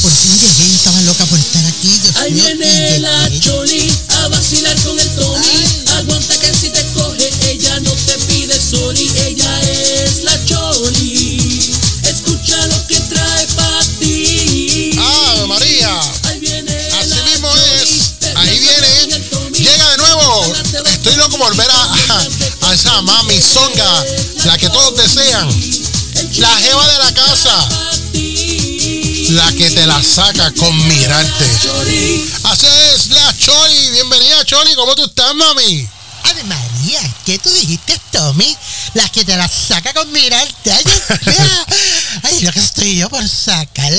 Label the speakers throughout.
Speaker 1: por fin llegué, estaba loca por estar aquí. Dios
Speaker 2: Ahí
Speaker 1: mío,
Speaker 2: viene
Speaker 1: y
Speaker 2: la
Speaker 1: llegué.
Speaker 2: Choli a vacilar con el Tony. Aguanta que si te coge, ella no te pide sorry. Ella es la Choli. Escucha lo que trae para ti.
Speaker 3: ¡Ave María!
Speaker 2: Ahí viene
Speaker 3: Así
Speaker 2: la
Speaker 3: mismo
Speaker 2: Choli,
Speaker 3: es. Ahí viene. Llega de nuevo. Estoy loco por ver a, a esa mami zonga, la que todos desean. La jeva de la casa. La que te la saca con mirarte. Así es, la Choli. Bienvenida, Choli. ¿Cómo tú estás, mami?
Speaker 1: Ave María, ¿qué tú dijiste, Tommy? Las que te las saca con mirarte. Ay. Ay, lo que estoy yo por sacar.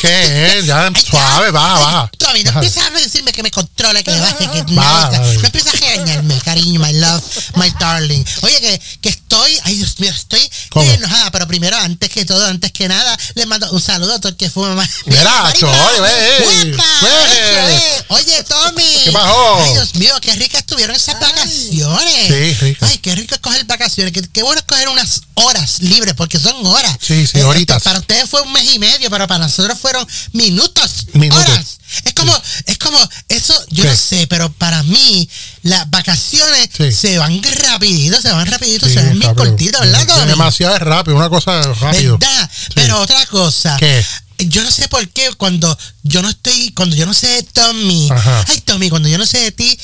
Speaker 3: ¿Qué es? Ya, suave, baja, baja.
Speaker 1: Tommy, no empieces a decirme que me controle, que baje, que no.
Speaker 3: Baja,
Speaker 1: o sea,
Speaker 3: baja.
Speaker 1: no empieces a regañarme, cariño, my love, my darling. Oye, que, que estoy, ay Dios mío, estoy,
Speaker 3: ¿Cómo?
Speaker 1: estoy enojada, pero primero, antes que todo, antes que nada, le mando un saludo a todo el que fuma más.
Speaker 3: Mira, Choli, ve,
Speaker 1: ¡Guapa!
Speaker 3: ve.
Speaker 1: Eso es. Oye, Tommy.
Speaker 3: ¿Qué pasó?
Speaker 1: Ay, Dios mío, qué ricas estuvieron esas vacaciones.
Speaker 3: Sí, rica.
Speaker 1: Ay, qué rico escoger vacaciones. Qué, qué bueno escoger unas horas libres, porque son horas.
Speaker 3: Sí, sí,
Speaker 1: Eh,
Speaker 3: horitas.
Speaker 1: Para ustedes fue un mes y medio, pero para nosotros fueron minutos.
Speaker 3: Minutos.
Speaker 1: Horas. Es como, es como, eso, yo no sé, pero para mí, las vacaciones
Speaker 3: Sí.
Speaker 1: se van rapidito, se van rapidito, se van bien
Speaker 3: rápido.
Speaker 1: cortitos, ¿verdad, Tommy?
Speaker 3: Demasiado rápido, una cosa rápido.
Speaker 1: ¿Verdad? Pero otra cosa.
Speaker 3: ¿Qué?
Speaker 1: Yo no sé por qué cuando yo no estoy, cuando yo no sé de Tommy,
Speaker 3: Ajá.
Speaker 1: ay Tommy, cuando yo no sé de ti,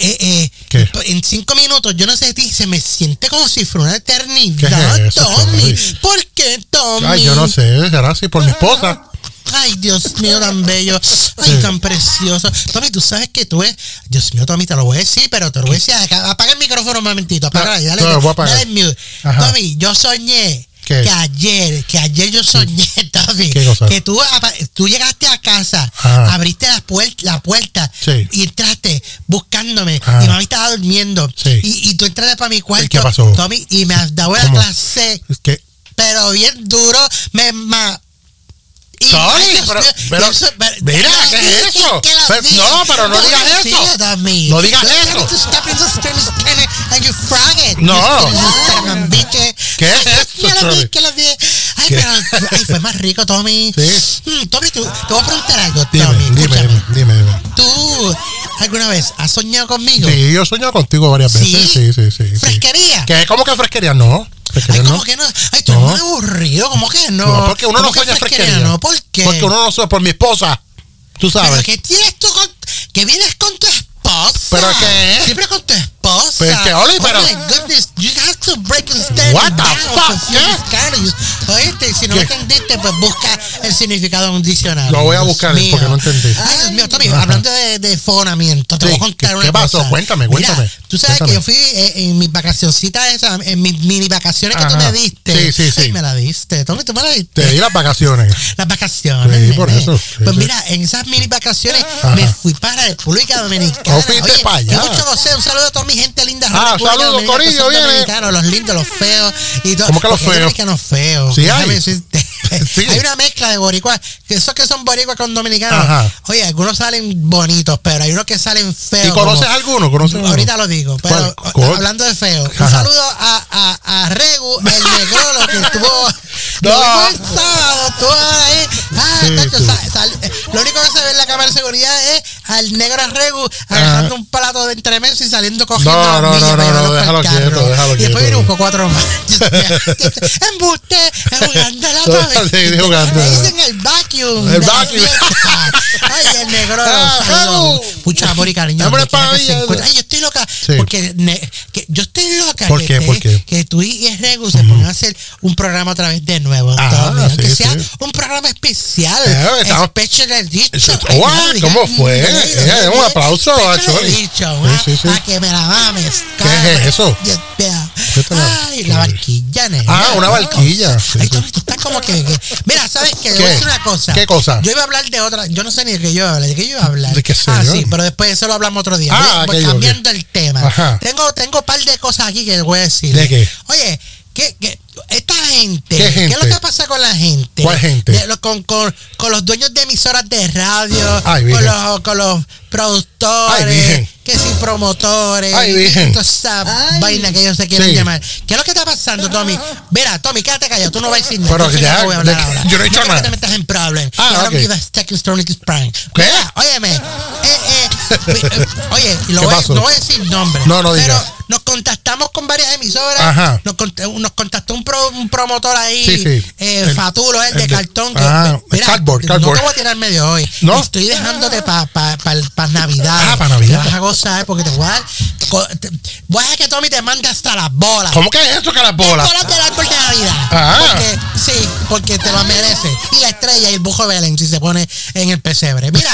Speaker 1: eh, eh, en cinco minutos yo no sé de ti, se me siente como si fuera una eternidad,
Speaker 3: ¿Qué es eso,
Speaker 1: Tommy.
Speaker 3: Tommy?
Speaker 1: ¿Por qué, Tommy?
Speaker 3: Ay, yo no sé, será así por mi esposa.
Speaker 1: Ay, Dios mío, tan bello. Ay, tan precioso. Tommy, tú sabes que tú es. Dios mío, Tommy, te lo voy a decir, pero te lo voy a decir. acá. Apaga el micrófono un momentito. Apaga, dale,
Speaker 3: no, voy a apagar.
Speaker 1: dale mute. Tommy, yo soñé.
Speaker 3: ¿Qué?
Speaker 1: Que ayer, que ayer yo soñé, Tommy,
Speaker 3: ¿Qué
Speaker 1: que tú, tú llegaste a casa,
Speaker 3: Ajá.
Speaker 1: abriste la, puer- la puerta
Speaker 3: Sí.
Speaker 1: y entraste buscándome
Speaker 3: Ajá.
Speaker 1: y mami estaba durmiendo
Speaker 3: Sí.
Speaker 1: y, y tú entraste para mi cuarto,
Speaker 3: qué pasó?
Speaker 1: Tommy, y me has dado la clase
Speaker 3: que,
Speaker 1: pero bien duro, me ma y-
Speaker 3: Tommy,
Speaker 1: ay, Dios
Speaker 3: pero- pero- mira, ¿qué es eso?
Speaker 1: que
Speaker 3: Pero- no, pero no digas eso. No digas eso. No. ¿Qué es esto,
Speaker 1: que di. Ay,
Speaker 3: ¿Qué?
Speaker 1: pero ay, fue más rico, Tommy.
Speaker 3: Sí.
Speaker 1: Mm, Tommy, tú- te voy a preguntar algo,
Speaker 3: dime,
Speaker 1: Tommy.
Speaker 3: dime, dime, dime, dime.
Speaker 1: ¿Tú alguna vez has soñado conmigo?
Speaker 3: Sí, yo he soñado contigo varias
Speaker 1: ¿Sí?
Speaker 3: veces. Sí, sí, sí. sí.
Speaker 1: ¿Fresquería?
Speaker 3: ¿Qué? ¿Cómo que fresquería? No.
Speaker 1: Ay,
Speaker 3: no.
Speaker 1: ¿cómo que no? Ay, tú
Speaker 3: No.
Speaker 1: eres muy aburrido. ¿Cómo que no?
Speaker 3: No, porque uno
Speaker 1: ¿Cómo
Speaker 3: no sueña fresquería.
Speaker 1: No, ¿por qué?
Speaker 3: Porque uno no sueña por mi esposa. Tú
Speaker 1: ¿Pero
Speaker 3: sabes.
Speaker 1: qué tienes tú con... que vienes con tu esposa?
Speaker 3: ¿Pero qué?
Speaker 1: Siempre con tu esposa.
Speaker 3: Pero es que, Oli, pero-
Speaker 1: Oh my goodness, you have to break and stand
Speaker 3: What the fuck?
Speaker 1: categories. Oíste, si no
Speaker 3: ¿Qué?
Speaker 1: entendiste, pues busca el significado en un diccionario.
Speaker 3: Lo voy a
Speaker 1: Dios
Speaker 3: buscar,
Speaker 1: mío.
Speaker 3: porque no entendí.
Speaker 1: Ay, Dios mío, Tommy,
Speaker 3: Ajá.
Speaker 1: hablando de, de fonamiento, te
Speaker 3: Sí,
Speaker 1: voy a contar
Speaker 3: ¿qué-
Speaker 1: una
Speaker 3: qué pasó?
Speaker 1: cosa.
Speaker 3: Cuéntame,
Speaker 1: Mira,
Speaker 3: cuéntame.
Speaker 1: tú sabes
Speaker 3: Cuéntame.
Speaker 1: que yo fui eh, en mis vacacioncitas esas, en mis mini vacaciones que tú
Speaker 3: Ajá.
Speaker 1: me diste.
Speaker 3: Sí, sí, sí.
Speaker 1: Ay, me la diste. Tommy, tú me la diste
Speaker 3: Te di las vacaciones.
Speaker 1: las vacaciones.
Speaker 3: Sí, por eso, sí,
Speaker 1: pues mira, en esas mini vacaciones
Speaker 3: Ajá.
Speaker 1: me fui para República Dominicana.
Speaker 3: Oh, fuiste pa' allá.
Speaker 1: mucho no sé, un saludo a toda mi gente linda.
Speaker 3: Ah, saludos, Corillo, viene.
Speaker 1: Los lindos, los feos. Y todo.
Speaker 3: ¿Cómo que los feos?
Speaker 1: dominicanos feos.
Speaker 3: Sí hay.
Speaker 1: decirte.
Speaker 3: Sí.
Speaker 1: Hay una mezcla de boricuas, que esos que son boricuas con dominicanos.
Speaker 3: Ajá.
Speaker 1: Oye, algunos salen bonitos, pero hay unos que salen feos.
Speaker 3: ¿Y conoces
Speaker 1: como-
Speaker 3: alguno? ¿Conoces alguno?
Speaker 1: Ahorita lo digo, pero hablando de feo, un saludo a, a, a Regu, el negrolo que estuvo.
Speaker 3: No.
Speaker 1: El sábado, ahí. Ah,
Speaker 3: Sí,
Speaker 1: tacho,
Speaker 3: sí.
Speaker 1: sa- sal- eh, lo único que se ve en la cámara de seguridad es al negro Regu agarrando un plato de y saliendo cogiendo
Speaker 3: No, no, no,
Speaker 1: para
Speaker 3: no, déjalo quieto, déjalo
Speaker 1: Y después viene buscó cuatro más. Embuste, jugando la.
Speaker 3: Sí, jugando.
Speaker 1: El vacuum.
Speaker 3: El vacuum.
Speaker 1: Fiesta. Ay, el negro.
Speaker 3: Ah. Regu.
Speaker 1: Mucho amor y cariño.
Speaker 3: Hombre,
Speaker 1: que. Ay, yo estoy loca.
Speaker 3: Sí.
Speaker 1: Porque ne- que yo estoy loca.
Speaker 3: ¿Por
Speaker 1: que,
Speaker 3: qué? ¿Por qué?
Speaker 1: que tú y Regu se pongan a hacer un programa otra vez de nuevo.
Speaker 3: Ah, sí,
Speaker 1: sea
Speaker 3: sí.
Speaker 1: un programa especial.
Speaker 3: Eh, estamos-. Eso-
Speaker 1: Ay,
Speaker 3: What?
Speaker 1: no, diga-
Speaker 3: ¿Cómo fue?
Speaker 1: no,
Speaker 3: Eh, un aplauso a Chori. sí, sí.
Speaker 1: A que me la mames.
Speaker 3: ¿Qué es eso?
Speaker 1: Dios mío.
Speaker 3: ¿Qué te la-
Speaker 1: Ay, la barquilla, nena.
Speaker 3: Ah, una barquilla. Sí,
Speaker 1: Ay, tú estás como que, que- Mira, ¿sabes qué? Te voy a decir una cosa.
Speaker 3: ¿Qué cosa?
Speaker 1: Yo iba a hablar de otra. Yo no sé ni de qué yo iba a hablar. ¿De qué yo iba a hablar?
Speaker 3: ¿De qué sé
Speaker 1: Ah,
Speaker 3: yo?
Speaker 1: sí, pero después eso lo hablamos otro día.
Speaker 3: Ah,
Speaker 1: Voy-
Speaker 3: ok,
Speaker 1: cambiando el tema.
Speaker 3: Ajá.
Speaker 1: Tengo, tengo un par de cosas aquí que voy a decir.
Speaker 3: ¿De qué?
Speaker 1: Oye, ¿qué, qué- esta gente,
Speaker 3: ¿Qué
Speaker 1: ¿qué es lo que pasa con la gente?
Speaker 3: ¿Cuál gente?
Speaker 1: De lo- con, con, con los dueños de emisoras de radio,
Speaker 3: Ay,
Speaker 1: con, los, con los productores.
Speaker 3: Ay,
Speaker 1: que si promotores, toda esa vaina que ellos se quieren
Speaker 3: Sí.
Speaker 1: llamar. ¿Qué es lo que está pasando, Tommy? Mira, Tommy, quédate callado, tú no vas a decir nada.
Speaker 3: Pero que
Speaker 1: yo
Speaker 3: ya-
Speaker 1: te voy a hablar
Speaker 3: de-
Speaker 1: ahora.
Speaker 3: yo no he dicho
Speaker 1: quiero
Speaker 3: nada.
Speaker 1: que te metas en problemas.
Speaker 3: Ah,
Speaker 1: You don't
Speaker 3: ok.
Speaker 1: give a second story to Prime.
Speaker 3: ¿Qué?
Speaker 1: Mira, óyeme, eh, eh, oye, lo
Speaker 3: ¿Qué
Speaker 1: voy, no voy a decir nombre.
Speaker 3: No, no
Speaker 1: Pero
Speaker 3: diga.
Speaker 1: nos contactamos con varias emisoras.
Speaker 3: Ajá.
Speaker 1: Nos, cont- nos contactó un, pro- un promotor ahí,
Speaker 3: Sí, sí.
Speaker 1: eh,
Speaker 3: El-
Speaker 1: Fatulo, el,
Speaker 3: el
Speaker 1: de
Speaker 3: de-
Speaker 1: cartón. Que,
Speaker 3: Ah, cardboard,
Speaker 1: no
Speaker 3: cardboard.
Speaker 1: te voy a tirar medio hoy.
Speaker 3: ¿No?
Speaker 1: Estoy dejándote para pa, pa, pa Navidad.
Speaker 3: Ah, pa' Navidad.
Speaker 1: Te vas a gozar porque te voy a dar. Voy a que Tommy te mande hasta las bolas.
Speaker 3: ¿Cómo que es eso que las bolas?
Speaker 1: Bolas del árbol de Navidad.
Speaker 3: Ah.
Speaker 1: Porque, sí, porque te lo merece. Y la estrella y el bujo Belén si se pone en el pesebre. Mira,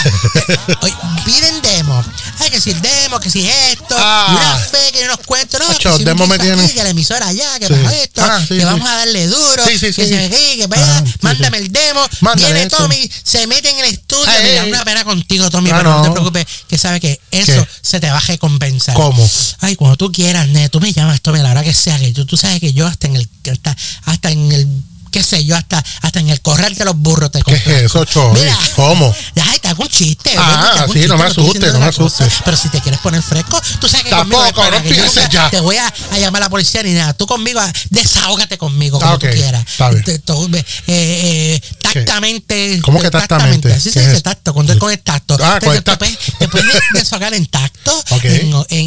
Speaker 1: eh, oye, piden demo. Hay que decir demo, que si esto,
Speaker 3: Ah.
Speaker 1: una fe que nos cuente, no,
Speaker 3: Acho,
Speaker 1: que si
Speaker 3: demo me tiene-
Speaker 1: que la emisora allá, que
Speaker 3: Sí.
Speaker 1: pasó esto,
Speaker 3: Ah, sí,
Speaker 1: que
Speaker 3: sí.
Speaker 1: vamos a darle duro,
Speaker 3: Sí, sí, sí,
Speaker 1: que se aquí, que vaya,
Speaker 3: Ah, sí,
Speaker 1: mándame el demo, viene
Speaker 3: eso.
Speaker 1: Tommy, se mete en el estudio,
Speaker 3: Ey,
Speaker 1: me da
Speaker 3: ey.
Speaker 1: una pena contigo, Tommy,
Speaker 3: Ah,
Speaker 1: pero no.
Speaker 3: no.
Speaker 1: te preocupes, que sabe que eso
Speaker 3: ¿Qué?
Speaker 1: se te va a recompensar.
Speaker 3: ¿Cómo?
Speaker 1: Ay, cuando tú quieras, nene, tú me llamas, Tommy, a la hora que sea, que tú, tú sabes que yo hasta en el, hasta, hasta en el, qué sé yo, hasta, hasta en el corral de los burros te
Speaker 3: ¿Qué es eso, Chori? ¿Cómo?
Speaker 1: Ay, te hago un chiste.
Speaker 3: Ah,
Speaker 1: te
Speaker 3: sí, no me
Speaker 1: chiste,
Speaker 3: asustes, no me asustes.
Speaker 1: Pero si te quieres poner fresco, tú sabes que
Speaker 3: Tampoco,
Speaker 1: conmigo pana,
Speaker 3: no
Speaker 1: que
Speaker 3: empieces
Speaker 1: nunca
Speaker 3: ya.
Speaker 1: Te voy a, a llamar a la policía ni nada. Tú conmigo, ah, desahógate conmigo como
Speaker 3: Ah, ok,
Speaker 1: tú quieras.
Speaker 3: está bien.
Speaker 1: Te- eh, eh, tactamente.
Speaker 3: ¿Cómo que tactamente?
Speaker 1: Así
Speaker 3: ¿Qué
Speaker 1: se
Speaker 3: es
Speaker 1: tacto, con, con el tacto.
Speaker 3: Ah,
Speaker 1: te,
Speaker 3: con el
Speaker 1: te
Speaker 3: tacto.
Speaker 1: puedes- te puedes desahogar en tacto,
Speaker 3: Ok.
Speaker 1: en, en,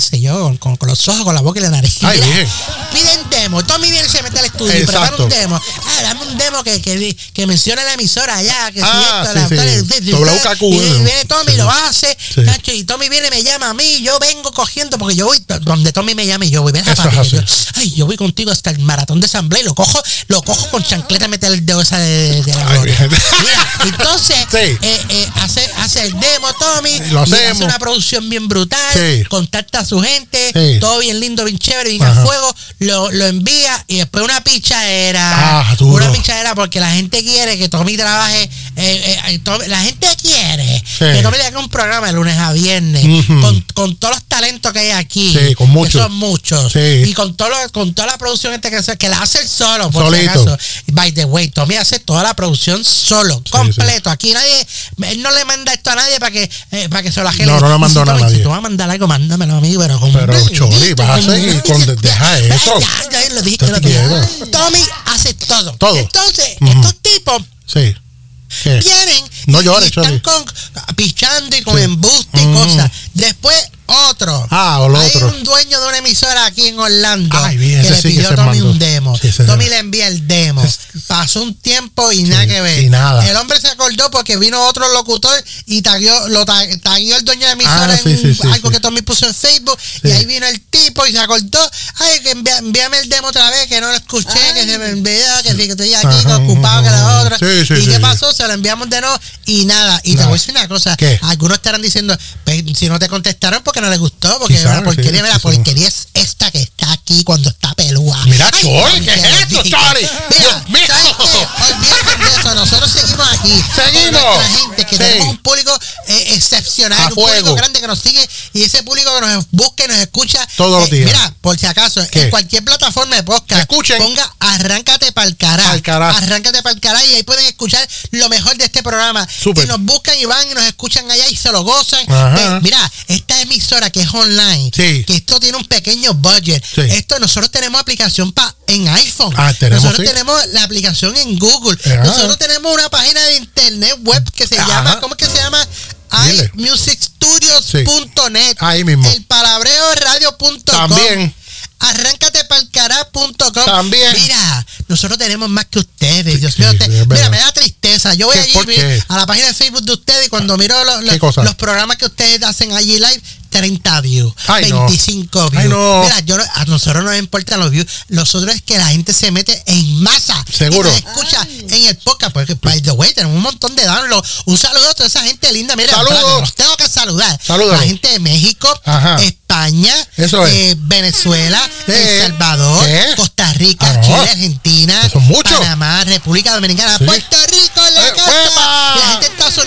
Speaker 1: en- en, con, con los ojos, con la boca y la nariz.
Speaker 3: Ay,
Speaker 1: Mira,
Speaker 3: bien.
Speaker 1: Piden demo. Tommy viene y se mete al estudio y prepara un demo. Ah, dame un demo que, que, que mencione la emisora allá, que si
Speaker 3: Ah,
Speaker 1: esto,
Speaker 3: sí,
Speaker 1: la
Speaker 3: sí. WKQ,
Speaker 1: y viene- viene Tommy,
Speaker 3: sí.
Speaker 1: lo hace,
Speaker 3: Sí.
Speaker 1: cacho, y Tommy viene y me llama a mí, yo vengo cogiendo, porque yo voy, donde Tommy me llame, yo voy, ven
Speaker 3: Eso
Speaker 1: papi, yo, ay, yo voy contigo hasta el maratón de asamblea y lo cojo, lo cojo con chancleta, meter el dedo esa de, de la
Speaker 3: Ay.
Speaker 1: Mira, entonces, eh, eh, hace, hace el demo, Tommy,
Speaker 3: Lo
Speaker 1: y hace una producción bien brutal, contacta a su gente,
Speaker 3: Sí.
Speaker 1: todo bien lindo, bien chévere, bien
Speaker 3: Ajá.
Speaker 1: a fuego, lo, lo envía y después una pichadera.
Speaker 3: Ah,
Speaker 1: una pichadera porque la gente quiere que Tommy trabaje. eh, eh, Tommy- la gente quiere
Speaker 3: Sí.
Speaker 1: que Tommy le haga un programa de lunes a viernes con, con todos los talentos que hay aquí.
Speaker 3: Sí, con muchos.
Speaker 1: Que son muchos. Y con, todo lo- con toda la producción este que, que la hace él solo, por si acaso. By the way, Tommy hace toda la producción solo, completo. Aquí nadie, él no le manda esto a nadie para que, eh, para que se lo ajene.
Speaker 3: No, no le mandó nada a nadie.
Speaker 1: Si tú vas a mandar algo, mándamelo a mí, pero con
Speaker 3: Pero, Chori, vas a seguir con- deja eso.
Speaker 1: Ya, ya, lo dije que lo dije. Tommy hace todo.
Speaker 3: Todo.
Speaker 1: Entonces, estos tipos
Speaker 3: Sí. ¿Qué?
Speaker 1: vienen
Speaker 3: No llores,
Speaker 1: y están con, pichando y con
Speaker 3: Sí.
Speaker 1: embuste y cosas. Después otro.
Speaker 3: Ah, o lo
Speaker 1: Hay
Speaker 3: otro.
Speaker 1: un dueño de una emisora aquí en Orlando
Speaker 3: Ay, bien,
Speaker 1: que le
Speaker 3: sí que
Speaker 1: pidió
Speaker 3: se
Speaker 1: a Tommy un demo.
Speaker 3: Sí,
Speaker 1: Tommy le envía el demo. Pasó un tiempo y nada que ver.
Speaker 3: y nada.
Speaker 1: El hombre se acordó porque vino otro locutor y tagueó, lo ta- tagueó el dueño de la emisora
Speaker 3: Ah, sí,
Speaker 1: en
Speaker 3: sí, sí,
Speaker 1: algo
Speaker 3: sí.
Speaker 1: que Tommy puso en Facebook y ahí vino el tipo y se acordó. Ay, que envía- envíame el demo otra vez, que no lo escuché, que se me olvidó, que sí, que estoy aquí, que
Speaker 3: Ajá,
Speaker 1: ocupado, que la otra.
Speaker 3: sí, sí,
Speaker 1: ¿Y
Speaker 3: sí,
Speaker 1: qué
Speaker 3: sí.
Speaker 1: pasó? Se lo enviamos de nuevo y nada. Y te voy a decir una cosa.
Speaker 3: ¿Qué?
Speaker 1: Algunos estarán diciendo, "Pues, si no te contestaron porque no les gustó, porque la porquería,
Speaker 3: sí,
Speaker 1: mira, la porquería es esta que está aquí cuando está pelúa.
Speaker 3: Mira, Chori, ¿qué es esto. Chori?
Speaker 1: Mira,
Speaker 3: Dios mío.
Speaker 1: ¿sabes qué? Olvídate de eso, nosotros seguimos aquí. con
Speaker 3: Seguimos.
Speaker 1: nuestra gente, que
Speaker 3: Sí.
Speaker 1: tenemos un público eh, excepcional,
Speaker 3: A
Speaker 1: un público grande que nos sigue y ese público que nos busca y nos escucha.
Speaker 3: Todos los
Speaker 1: eh,
Speaker 3: días.
Speaker 1: Mira, por si acaso,
Speaker 3: ¿Qué?
Speaker 1: en cualquier plataforma de podcast,
Speaker 3: Escuchen.
Speaker 1: ponga Arráncate cará.
Speaker 3: Pa'l cará.
Speaker 1: Arráncate pa'l cará y ahí pueden escuchar lo mejor de este programa.
Speaker 3: Súper.
Speaker 1: Y nos buscan y van y nos escuchan allá y se lo gozan. Eh, mira, esta emisora que es online,
Speaker 3: Sí.
Speaker 1: que esto tiene un pequeño budget.
Speaker 3: Sí.
Speaker 1: Esto nosotros tenemos aplicación en iPhone.
Speaker 3: Ah, tenemos,
Speaker 1: nosotros
Speaker 3: sí.
Speaker 1: tenemos la aplicación en Google.
Speaker 3: Ajá.
Speaker 1: Nosotros tenemos una página de internet web que se
Speaker 3: Ajá.
Speaker 1: llama, ¿cómo es que se llama? Imusicstudios.net.
Speaker 3: Ahí mismo.
Speaker 1: El palabreo radio.com.
Speaker 3: También.
Speaker 1: Arráncatepalcará.com.
Speaker 3: También.
Speaker 1: Mira, nosotros tenemos más que ustedes. Dios
Speaker 3: Sí,
Speaker 1: mío,
Speaker 3: sí,
Speaker 1: te-
Speaker 3: es
Speaker 1: mira, me da tristeza. Yo voy allí a la página de Facebook de ustedes y cuando miro
Speaker 3: ¿Qué cosa?
Speaker 1: los programas que ustedes hacen allí live, 30 views,
Speaker 3: Ay, no.
Speaker 1: 25 views.
Speaker 3: Ay, no.
Speaker 1: Mira, yo no- a nosotros no nos importan los views. Nosotros es que la gente se mete en masa.
Speaker 3: Seguro.
Speaker 1: Y nos escucha en el podcast. Porque, by the way, tenemos un montón de downloads. Un saludo a toda esa gente linda. Mira,
Speaker 3: Saludos.
Speaker 1: espérate, los tengo que saludar.
Speaker 3: Salúdalos.
Speaker 1: La gente de México,
Speaker 3: Ajá.
Speaker 1: España,
Speaker 3: Eso es.
Speaker 1: eh, Venezuela,
Speaker 3: Eh,
Speaker 1: El Salvador,
Speaker 3: ¿qué?
Speaker 1: Costa Rica,
Speaker 3: Ah, no.
Speaker 1: Chile, Argentina,
Speaker 3: Son muchos.
Speaker 1: Panamá, República Dominicana,
Speaker 3: Sí.
Speaker 1: Puerto Rico, en la
Speaker 3: Eh,
Speaker 1: casa.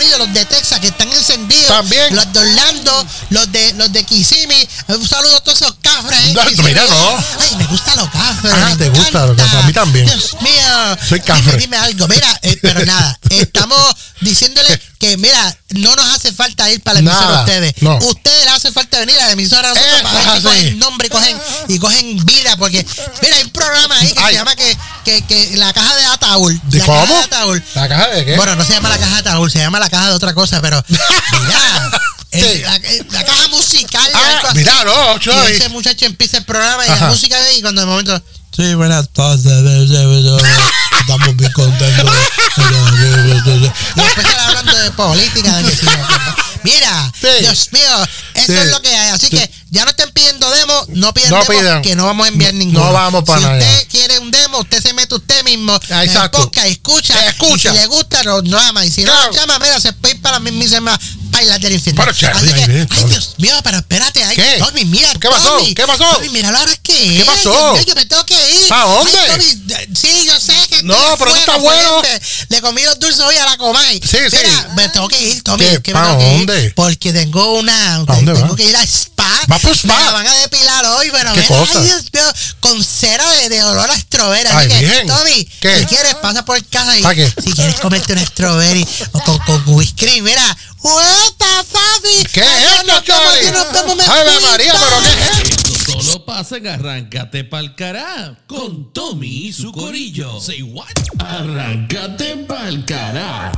Speaker 1: Unidos, los de Texas que están encendidos.
Speaker 3: También.
Speaker 1: Los de Orlando, los de los de Kissimmee. Un saludo a todos esos cafres.
Speaker 3: No,
Speaker 1: Kissimmee.
Speaker 3: mira, no.
Speaker 1: Ay, me gustan los cafres.
Speaker 3: Ah, te gusta los cafres, a mí también.
Speaker 1: Dios mío.
Speaker 3: Soy cafre.
Speaker 1: dime algo. Mira, eh, pero nada, estamos diciéndole que, mira, no nos hace falta ir para la emisora
Speaker 3: Nada,
Speaker 1: a ustedes.
Speaker 3: no.
Speaker 1: Ustedes les hace falta venir a la emisora a nosotros para ver cogen nombre y cogen, y cogen vida. Porque, mira, hay un programa ahí que
Speaker 3: Ay.
Speaker 1: se llama que, que, que La Caja de Ataúd.
Speaker 3: ¿De
Speaker 1: la
Speaker 3: cómo?
Speaker 1: Caja de Ataúd.
Speaker 3: ¿La caja de qué?
Speaker 1: Bueno, no se llama la caja de ataúd, se llama la caja de otra cosa, pero mira, el-
Speaker 3: Sí.
Speaker 1: la, la caja musical.
Speaker 3: Ah, mira, no,
Speaker 1: Y
Speaker 3: Chavi.
Speaker 1: ese muchacho empieza el programa y
Speaker 3: Ajá.
Speaker 1: la música de ahí, cuando de momento. Sí, buenas tardes. Estamos bien contentos. Y empezar hablando de política. De que Mira,
Speaker 3: Sí.
Speaker 1: Dios mío, eso
Speaker 3: Sí.
Speaker 1: es lo que hay. Así
Speaker 3: Sí.
Speaker 1: que ya no estén pidiendo demo, no pidan
Speaker 3: No
Speaker 1: demo, que no vamos a enviar
Speaker 3: No
Speaker 1: ninguno.
Speaker 3: vamos para
Speaker 1: si
Speaker 3: nada.
Speaker 1: usted quiere un demo, usted se mete usted mismo
Speaker 3: Ah,
Speaker 1: en el
Speaker 3: exacto.
Speaker 1: podcast, escucha,
Speaker 3: Escucha.
Speaker 1: y si le gusta, nos llama. Y si
Speaker 3: Claro.
Speaker 1: no nos llama, mira, se puede ir para la mismísima bailar del infierno. Así
Speaker 3: ay,
Speaker 1: que,
Speaker 3: bien,
Speaker 1: ay. Dios mío, pero espérate, ay,
Speaker 3: ¿Qué?
Speaker 1: Tommy, mira,
Speaker 3: ¿Qué pasó?
Speaker 1: Tommy,
Speaker 3: ¿Qué pasó?
Speaker 1: Tommy, mira la hora que
Speaker 3: ¿Qué
Speaker 1: es.
Speaker 3: pasó?
Speaker 1: Dios yo me tengo que ir.
Speaker 3: ¿Pa' dónde?
Speaker 1: Ay, Tommy, sí, yo sé que
Speaker 3: No, pero
Speaker 1: fuego,
Speaker 3: está bueno.
Speaker 1: Le comí dos dulces hoy a la Comay.
Speaker 3: Sí, sí.
Speaker 1: Mira, me tengo que ir, Tommy.
Speaker 3: ¿Qué?
Speaker 1: es que me
Speaker 3: ¿Pa'
Speaker 1: tengo que ir
Speaker 3: dónde?
Speaker 1: Porque tengo una.
Speaker 3: ¿Pa' dónde
Speaker 1: tengo
Speaker 3: va?
Speaker 1: que ir a
Speaker 3: ¿Va?
Speaker 1: Me van a depilar hoy, pero
Speaker 3: ¿Qué
Speaker 1: mira,
Speaker 3: cosa?
Speaker 1: ay, Dios mío, con cera de, de olor a strawberry. Así
Speaker 3: Ay,
Speaker 1: que,
Speaker 3: bien.
Speaker 1: Tommy,
Speaker 3: ¿Qué?
Speaker 1: si quieres, pasa por casa y si quieres comerte una strawberry o con, con whisky, mira. ¡Hueta!
Speaker 3: ¿Qué es esto, Ave María, pero. ¿qué es esto?
Speaker 2: Esto solo pasa en Arráncate Pa'l Cará con Tommy y su corillo. Say what? Arráncate Pa'l Cará.